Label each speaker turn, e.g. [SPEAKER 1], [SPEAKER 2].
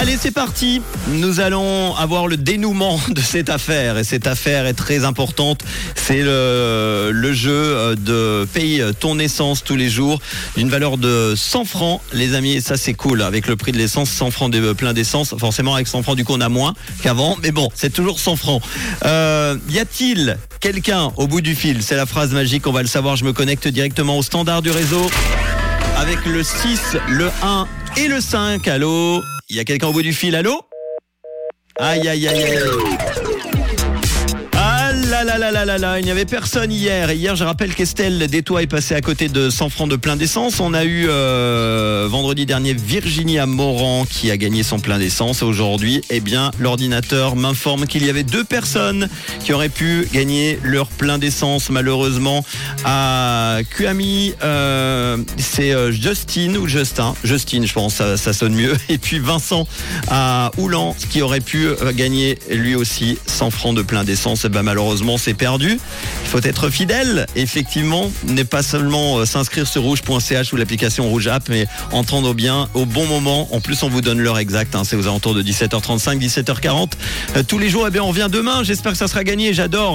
[SPEAKER 1] Allez, c'est parti. Nous allons avoir le dénouement de cette affaire. Et cette affaire est très importante. C'est le, jeu euh, de paye ton essence tous les jours d'une valeur de 100 francs, les amis. Et ça, c'est cool. Avec le prix de l'essence, 100 francs de plein d'essence. Forcément, avec 100 francs, du coup, on a moins qu'avant. Mais bon, c'est toujours 100 francs. Euh, y a-t-il quelqu'un au bout du fil? C'est la phrase magique. On va le savoir. Je me connecte directement au standard du réseau avec le 6, le 1 et le 5. Allô? Il y a quelqu'un au bout du fil, allô? Aïe, aïe, aïe, aïe. Là là là là il n'y avait personne hier. Et hier, je rappelle qu'Estelle Détois est passée à côté de 100 francs de plein d'essence. On a eu euh, vendredi dernier Virginia Moran qui a gagné son plein d'essence. Aujourd'hui, eh bien, l'ordinateur m'informe qu'il y avait deux personnes qui auraient pu gagner leur plein d'essence. Malheureusement, à QAMI, euh, c'est euh, Justine ou Justin? Justine, je pense, ça, sonne mieux. Et puis Vincent à Oulan qui aurait pu gagner lui aussi 100 francs de plein d'essence. Eh ben, malheureusement, c'est perdu. Il faut être fidèle, effectivement, n'est pas seulement euh, s'inscrire sur rouge.ch ou l'application Rouge App, mais entendre bien au bon moment. En plus, on vous donne l'heure exacte. Hein, c'est aux alentours de 17h35, 17h40. Euh, tous les jours, eh bien, on revient demain. J'espère que ça sera gagné. J'adore.